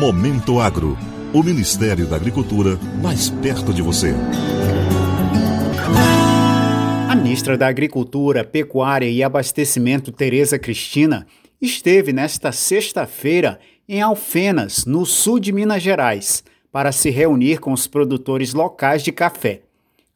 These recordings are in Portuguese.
Momento Agro. O Ministério da Agricultura mais perto de você. A ministra da Agricultura, Pecuária e Abastecimento, Tereza Cristina, esteve nesta sexta-feira em Alfenas, no sul de Minas Gerais, para se reunir com os produtores locais de café.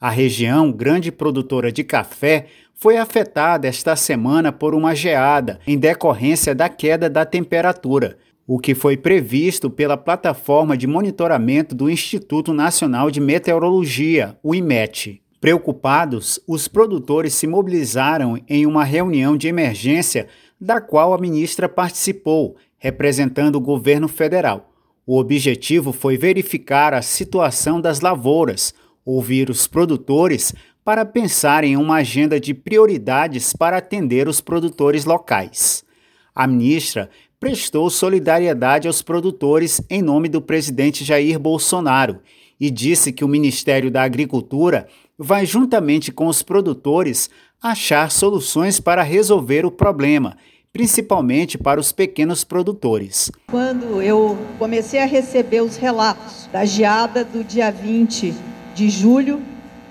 A região, grande produtora de café, foi afetada esta semana por uma geada em decorrência da queda da temperatura, o que foi previsto pela plataforma de monitoramento do Instituto Nacional de Meteorologia, o IMET. Preocupados, os produtores se mobilizaram em uma reunião de emergência da qual a ministra participou, representando o governo federal. O objetivo foi verificar a situação das lavouras, ouvir os produtores para pensar em uma agenda de prioridades para atender os produtores locais. A ministra prestou solidariedade aos produtores em nome do presidente Jair Bolsonaro e disse que o Ministério da Agricultura vai, juntamente com os produtores, achar soluções para resolver o problema, principalmente para os pequenos produtores. Quando eu comecei a receber os relatos da geada do dia 20 de julho,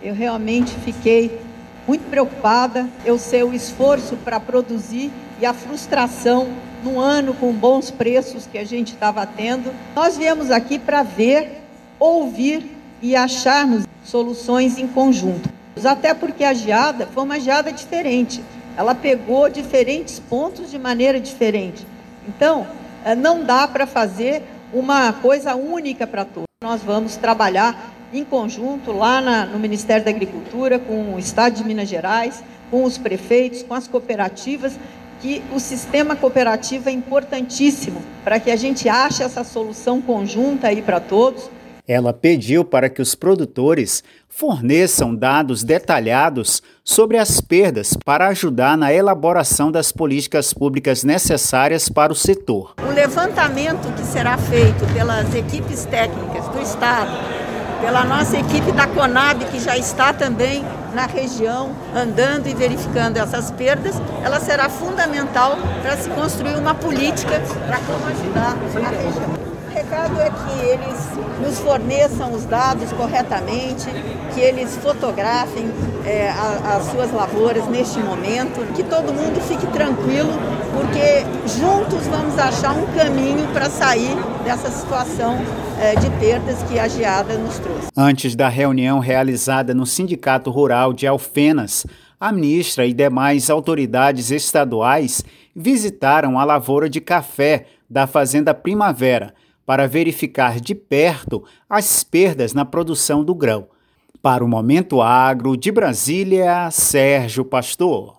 eu realmente fiquei muito preocupada. Eu sei o esforço para produzir e a frustração num ano com bons preços que a gente estava tendo. Nós viemos aqui para ver, ouvir e acharmos soluções em conjunto. Até porque a geada foi uma geada diferente. Ela pegou diferentes pontos de maneira diferente. Então, eh, não dá para fazer uma coisa única para todos. Nós vamos trabalhar em conjunto lá na, no Ministério da Agricultura, com o Estado de Minas Gerais, com os prefeitos, com as cooperativas, que o sistema cooperativo é importantíssimo para que a gente ache essa solução conjunta aí para todos. Ela pediu para que os produtores forneçam dados detalhados sobre as perdas para ajudar na elaboração das políticas públicas necessárias para o setor. O levantamento que será feito pelas equipes técnicas do Estado, pela nossa equipe da Conab, que já está também na região, andando e verificando essas perdas, ela será fundamental para se construir uma política para como ajudar a região. O recado é que eles nos forneçam os dados corretamente, que eles fotografem é, a, as suas lavouras neste momento, que todo mundo fique tranquilo, porque juntos vamos achar um caminho para sair dessa situação é, de perdas que a geada nos trouxe. Antes da reunião realizada no Sindicato Rural de Alfenas, a ministra e demais autoridades estaduais visitaram a lavoura de café da Fazenda Primavera para verificar de perto as perdas na produção do grão. Para o Momento Agro de Brasília, Sérgio Pastor.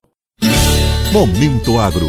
Momento Agro,